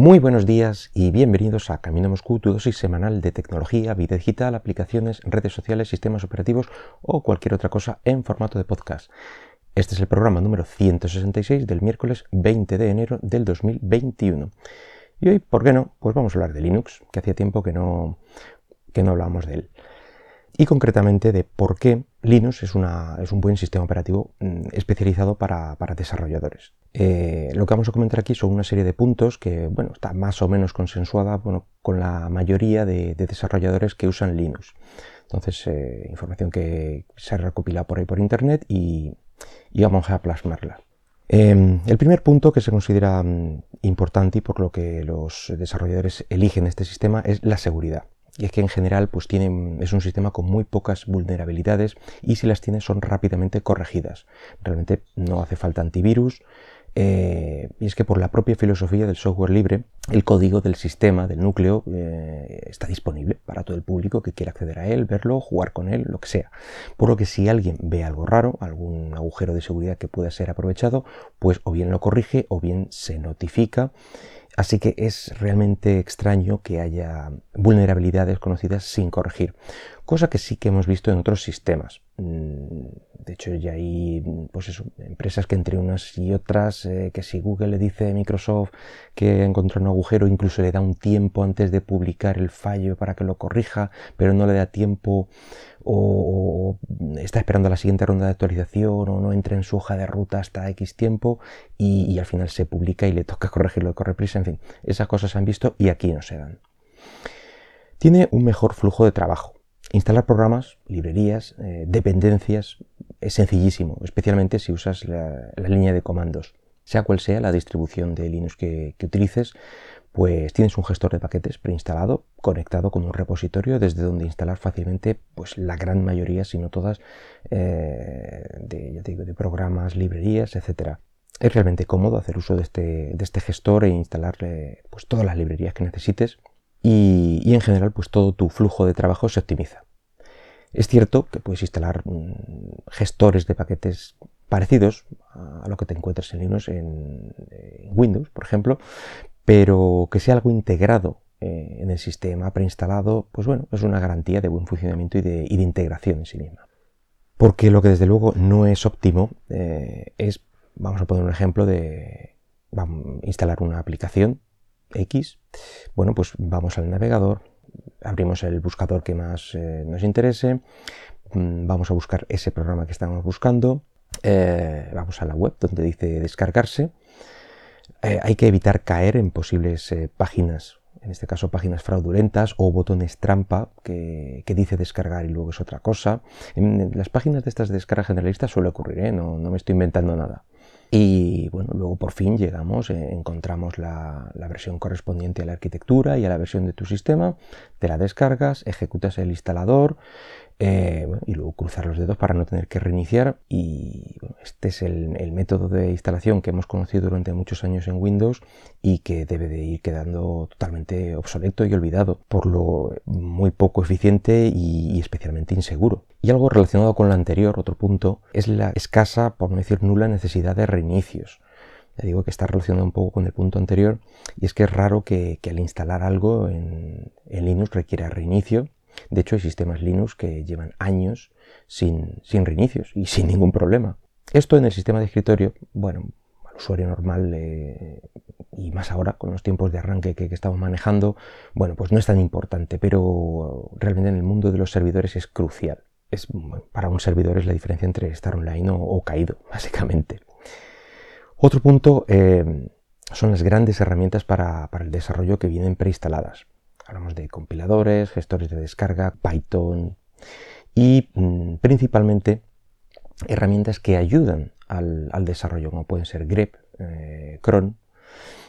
Muy buenos días y bienvenidos a Camino Moscú, tu dosis semanal de tecnología, vida digital, aplicaciones, redes sociales, sistemas operativos o cualquier otra cosa en formato de podcast. Este es el programa número 166 del miércoles 20 de enero del 2021. Y hoy, ¿por qué no? Pues vamos a hablar de Linux, que hacía tiempo que no, que no hablábamos de él y concretamente de por qué Linux es, un buen sistema operativo mm, especializado para, desarrolladores. Eh, lo que vamos a comentar aquí son una serie de puntos que está más o menos consensuada con la mayoría de, desarrolladores que usan Linux. Entonces, eh, información que se recopila por ahí por internet y, vamos a plasmarla. Em, el primer punto que se considera mm, importante y por lo que los desarrolladores eligen este sistema es la seguridad y es que en general pues es un sistema con muy pocas vulnerabilidades y si las tiene son rápidamente corregidas. Realmente no hace falta antivirus eh, y es que por la propia filosofía del software libre el código del sistema, del núcleo, eh, está disponible para todo el público que quiera acceder a él, verlo, jugar con él, lo que sea. Por lo que si alguien ve algo raro, algún agujero de seguridad que pueda ser aprovechado, pues o bien lo corrige o bien se notifica Así que es realmente extraño que haya vulnerabilidades conocidas sin corregir, cosa que sí que hemos visto en otros sistemas. Mm, de hecho, ya hay pues empresas que entre unas y otras, eh, que si Google le dice a Microsoft que encontró un agujero, incluso le da un tiempo antes de publicar el fallo para que lo corrija, pero no le da tiempo o, está esperando la siguiente ronda de actualización o no entra en su hoja de ruta hasta X tiempo y, al final se publica y le toca corregirlo de correprisa. En fin, esas cosas se han visto y aquí no se dan. Tiene un mejor flujo de trabajo. Instalar programas, librerías, eh, dependencias es sencillísimo, especialmente si usas la, línea de comandos. Sea cual sea la distribución de Linux que utilices, pues tienes un gestor de paquetes preinstalado conectado con un repositorio desde donde instalar fácilmente pues la gran mayoría, si no todas, eh, de, programas, librerías, etc. Es realmente cómodo hacer uso de este, este gestor e instalarle pues, todas las librerías que necesites y, en general pues todo tu flujo de trabajo se optimiza. Es cierto que puedes instalar mm, gestores de paquetes parecidos a lo que te encuentras en Linux en Windows, por ejemplo, pero que sea algo integrado eh, en el sistema preinstalado, pues bueno, es una garantía de buen funcionamiento y de, integración en sí misma. Porque lo que desde luego no es óptimo eh, es, vamos a poner un ejemplo de instalar una aplicación X, bueno, pues vamos al navegador, abrimos el buscador que más eh, nos interese, mm, vamos a buscar ese programa que estamos buscando, vamos a la web donde dice descargarse, eh, hay que evitar caer en posibles eh, páginas, en este caso páginas fraudulentas o botones trampa que, dice descargar y luego es otra cosa. En, las páginas de estas de descarga generalistas suele ocurrir, ¿eh? no, me estoy inventando nada. Y bueno, luego por fin llegamos, encontramos la, la, versión correspondiente a la arquitectura y a la versión de tu sistema, te la descargas, ejecutas el instalador, eh, y luego cruzar los dedos para no tener que reiniciar y este es el, método de instalación que hemos conocido durante muchos años en Windows y que debe de ir quedando totalmente obsoleto y olvidado por lo muy poco eficiente y, especialmente inseguro. Y algo relacionado con lo anterior, otro punto, es la escasa, por no decir nula, necesidad de reinicios. Digo que está relacionado un poco con el punto anterior y es que es raro que, al instalar algo en, en Linux requiera reinicio de hecho, hay sistemas Linux que llevan años sin, reinicios y sin ningún problema. Esto en el sistema de escritorio, bueno, al usuario normal y más ahora con los tiempos de arranque que, estamos manejando, bueno, pues no es tan importante, pero realmente en el mundo de los servidores es crucial. Es, para un servidor es la diferencia entre estar online o, caído, básicamente. Otro punto eh, son las grandes herramientas para el desarrollo que vienen preinstaladas. Hablamos de compiladores, gestores de descarga, Python y mm, principalmente herramientas que ayudan al, desarrollo, como pueden ser grep, eh, cron.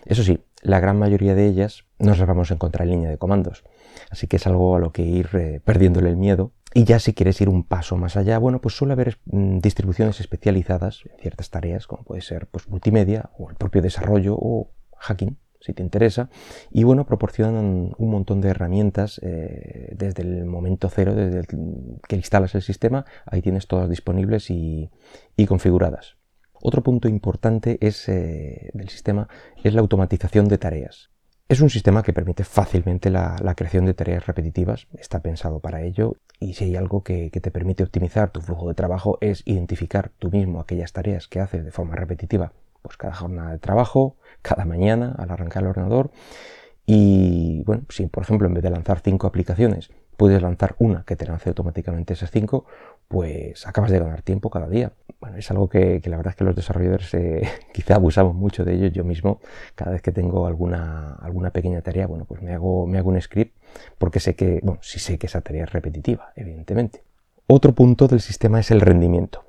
Eso sí, la gran mayoría de ellas nos las vamos a encontrar en línea de comandos. Así que es algo a lo que ir eh, perdiéndole el miedo. Y ya si quieres ir un paso más allá, bueno, pues suele haber mm, distribuciones especializadas en ciertas tareas, como puede ser pues, multimedia o el propio desarrollo o hacking si te interesa. Y bueno, proporcionan un montón de herramientas eh, desde el momento cero, desde que instalas el sistema, ahí tienes todas disponibles y, configuradas. Otro punto importante es, eh, del sistema es la automatización de tareas. Es un sistema que permite fácilmente la, creación de tareas repetitivas, está pensado para ello y si hay algo que, te permite optimizar tu flujo de trabajo es identificar tú mismo aquellas tareas que haces de forma repetitiva, pues cada jornada de trabajo, cada mañana al arrancar el ordenador y bueno, si por ejemplo en vez de lanzar cinco aplicaciones puedes lanzar una que te lance automáticamente esas cinco, pues acabas de ganar tiempo cada día. Bueno, es algo que, la verdad es que los desarrolladores eh, quizá abusamos mucho de ello. Yo mismo, cada vez que tengo alguna, alguna pequeña tarea, bueno, pues me hago, me hago un script porque sé que, bueno, sí sé que esa tarea es repetitiva, evidentemente. Otro punto del sistema es el rendimiento.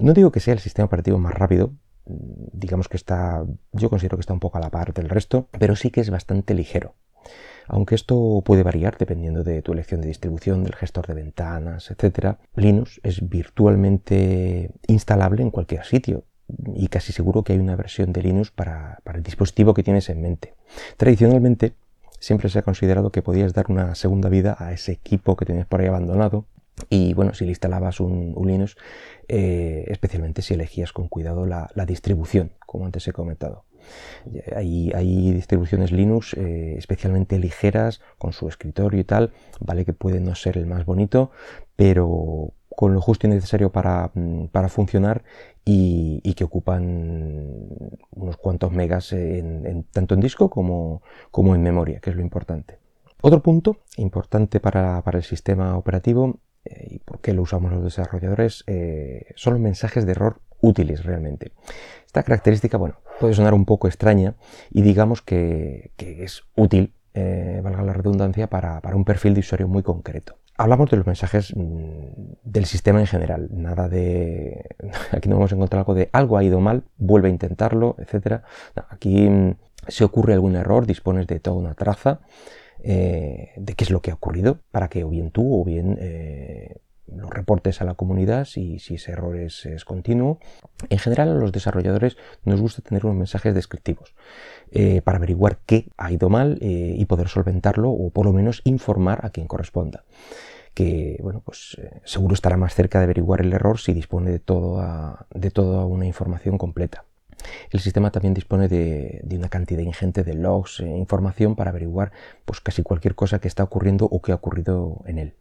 No digo que sea el sistema operativo más rápido, digamos que está, yo considero que está un poco a la par del resto, pero sí que es bastante ligero aunque esto puede variar dependiendo de tu elección de distribución, del gestor de ventanas, etc. Linux es virtualmente instalable en cualquier sitio y casi seguro que hay una versión de Linux para, el dispositivo que tienes en mente. Tradicionalmente, siempre se ha considerado que podías dar una segunda vida a ese equipo que tenías por ahí abandonado y bueno, si le instalabas un, Linux, eh, especialmente si elegías con cuidado la, distribución, como antes he comentado. Hay, distribuciones Linux eh, especialmente ligeras, con su escritorio y tal, vale que puede no ser el más bonito, pero con lo justo y necesario para, mm, funcionar y, que ocupan unos cuantos megas en, tanto en disco como, como, en memoria, que es lo importante. Otro punto importante para, para el sistema operativo eh, y por qué lo usamos los desarrolladores eh, son los mensajes de error útiles realmente. Esta característica, bueno, puede sonar un poco extraña y digamos que, es útil, eh, valga la redundancia, para, un perfil de usuario muy concreto. Hablamos de los mensajes mm, del sistema en general, nada de... Aquí no vamos a encontrar algo de algo ha ido mal, vuelve a intentarlo, etc. aquí mm, si ocurre algún error, dispones de toda una traza eh, de qué es lo que ha ocurrido para que o bien tú o bien eh, lo reportes a la comunidad si, si ese error es, continuo. En general a los desarrolladores nos gusta tener unos mensajes descriptivos eh, para averiguar qué ha ido mal y poder solventarlo o por lo menos informar a quien corresponda que bueno, pues seguro estará más cerca de averiguar el error si dispone de de toda una información completa. El sistema también dispone de, una cantidad ingente de logs e información para averiguar pues, casi cualquier cosa que está ocurriendo o que ha ocurrido en él.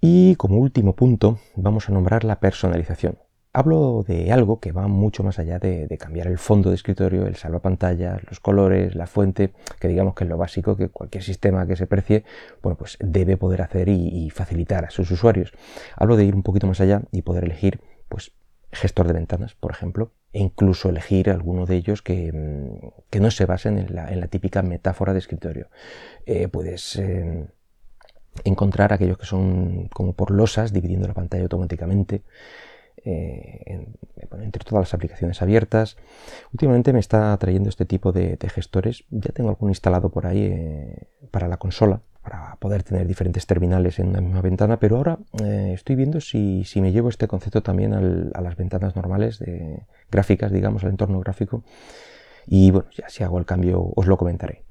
Y como último punto vamos a nombrar la personalización. Hablo de algo que va mucho más allá de, cambiar el fondo de escritorio, el salvapantallas, los colores, la fuente, que digamos que es lo básico que cualquier sistema que se precie, bueno, pues debe poder hacer y, y facilitar a sus usuarios. Hablo de ir un poquito más allá y poder elegir, pues, gestor de ventanas, por ejemplo, e incluso elegir alguno de ellos que, mm, no se basen en la, típica metáfora de escritorio. Eh, puedes em, encontrar aquellos que son como por losas, dividiendo la pantalla automáticamente. Eh, entre todas las aplicaciones abiertas. Últimamente me está trayendo este tipo de, gestores. Ya tengo alguno instalado por ahí eh, para la consola, para poder tener diferentes terminales en una misma ventana, pero ahora eh, estoy viendo si, me llevo este concepto también a las ventanas normales de gráficas, digamos, al entorno gráfico. Y bueno, ya si hago el cambio os lo comentaré.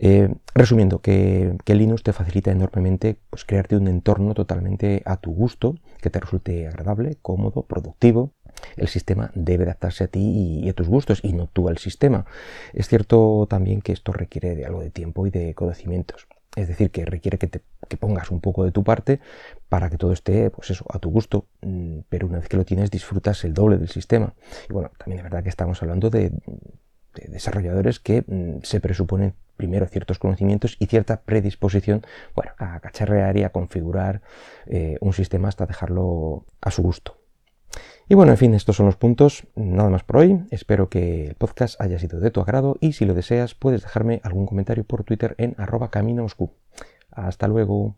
Eh, resumiendo, que, Linux te facilita enormemente pues, crearte un entorno totalmente a tu gusto, que te resulte agradable, cómodo, productivo. El sistema debe adaptarse a ti y, a tus gustos y no tú al sistema. Es cierto también que esto requiere de algo de tiempo y de conocimientos. Es decir, que requiere que, te, pongas un poco de tu parte para que todo esté, pues eso, a tu gusto. Mm, pero una vez que lo tienes, disfrutas el doble del sistema. Y bueno, también es verdad que estamos hablando de, desarrolladores que mm, se presuponen primero ciertos conocimientos y cierta predisposición bueno, a cacharrear y a configurar eh, un sistema hasta dejarlo a su gusto. Y bueno, en fin, estos son los puntos. Nada más por hoy. Espero que el podcast haya sido de tu agrado y si lo deseas puedes dejarme algún comentario por Twitter en arroba camino Hasta luego.